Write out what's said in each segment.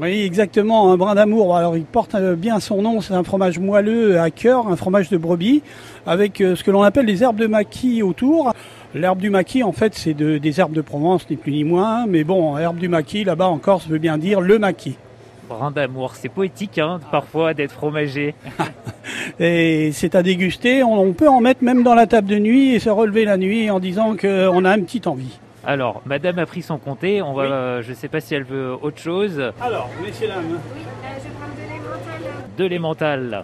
Oui, exactement, un brin d'amour. Alors il porte euh, bien son nom, c'est un fromage moelleux à cœur, un fromage de brebis, avec euh, ce que l'on appelle les herbes de maquis autour. L'herbe du maquis, en fait, c'est de- des herbes de Provence, ni plus ni moins. Mais bon, herbe du maquis, là-bas en Corse, veut bien dire le maquis. Brin d'amour, c'est poétique hein, parfois d'être fromager. Et c'est à déguster. On, on peut en mettre même dans la table de nuit et se relever la nuit en disant qu'on a une petite envie. Alors, madame a pris son comté, on va, Oui. euh, je sais pas si elle veut autre chose. Alors, messieurs, dames. Oui, euh, je vais prendre de l'emmental. De l'emmental.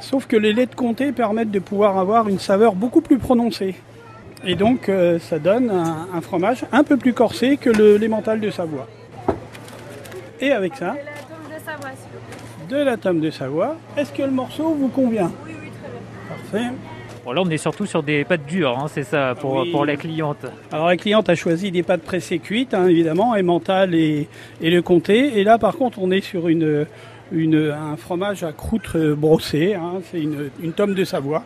Sauf que les laits de comté permettent de pouvoir avoir une saveur beaucoup plus prononcée. Et donc, euh, ça donne un, un fromage un peu plus corsé que le l'emmental de Savoie. Et avec ça, De la tombe de Savoie, s'il vous plaît. de la tome de Savoie. Est-ce que le morceau vous convient? Oui, oui, très bien. Parfait. Bon là on est surtout sur des pâtes dures, hein, c'est ça, pour, Oui. pour la cliente. Alors la cliente a choisi des pâtes pressées cuites, hein, évidemment, emmental et, et le comté. Et là, par contre, on est sur une, une- un fromage à croûte euh, brossée. hein. C'est une, une tome de Savoie.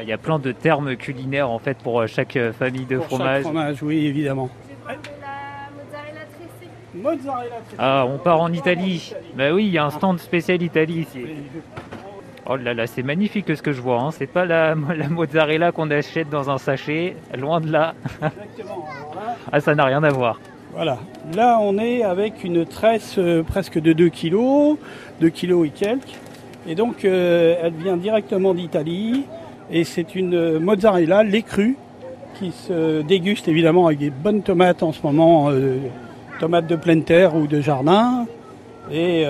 Il y a plein de termes culinaires en fait pour euh, chaque euh, famille de Pour chaque fromage. fromage, oui, évidemment. Mozzarella tressée? Mozzarella. Ah, on part en Italie. Bah oui, il y a un stand spécial Italie ici. Oh là là, c'est magnifique ce que je vois. Hein. C'est pas la, la mozzarella qu'on achète dans un sachet, loin de là. Exactement. Ah, ça n'a rien à voir. Voilà. Là, on est avec une tresse euh, presque de 2 kg, 2 kg et quelques. Et donc, euh, elle vient directement d'Italie. Et c'est une euh, mozzarella lait cru qui se déguste évidemment avec des bonnes tomates en ce moment, tomates de pleine terre ou de jardin. Et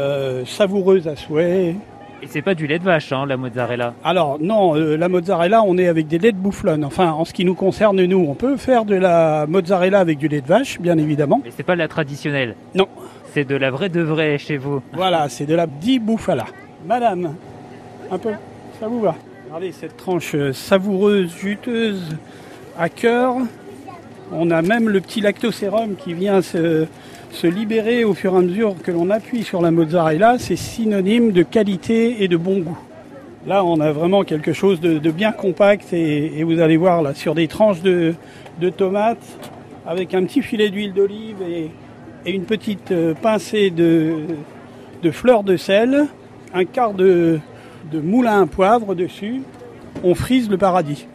savoureuse à souhait. Et c'est pas du lait de vache, hein, la mozzarella. Alors non, euh, la mozzarella, on est avec des laits de bouflonne. Enfin, en ce qui nous concerne, nous, on peut faire de la mozzarella avec du lait de vache, bien évidemment. Mais c'est pas la traditionnelle. Non. C'est de la vraie de vraie chez vous. Voilà, c'est de la di bouffala. Madame, un peu, ça vous va Regardez cette tranche euh, savoureuse, juteuse, à cœur. On a même le petit lactosérum qui vient se, se libérer au fur et à mesure que l'on appuie sur la mozzarella. C'est synonyme de qualité et de bon goût. Là, on a vraiment quelque chose de, bien compact et, vous allez voir sur des tranches de, tomates avec un petit filet d'huile d'olive et, et une petite euh, pincée de, de fleurs de sel, un quart de, de moulin à poivre dessus. On frise le paradis.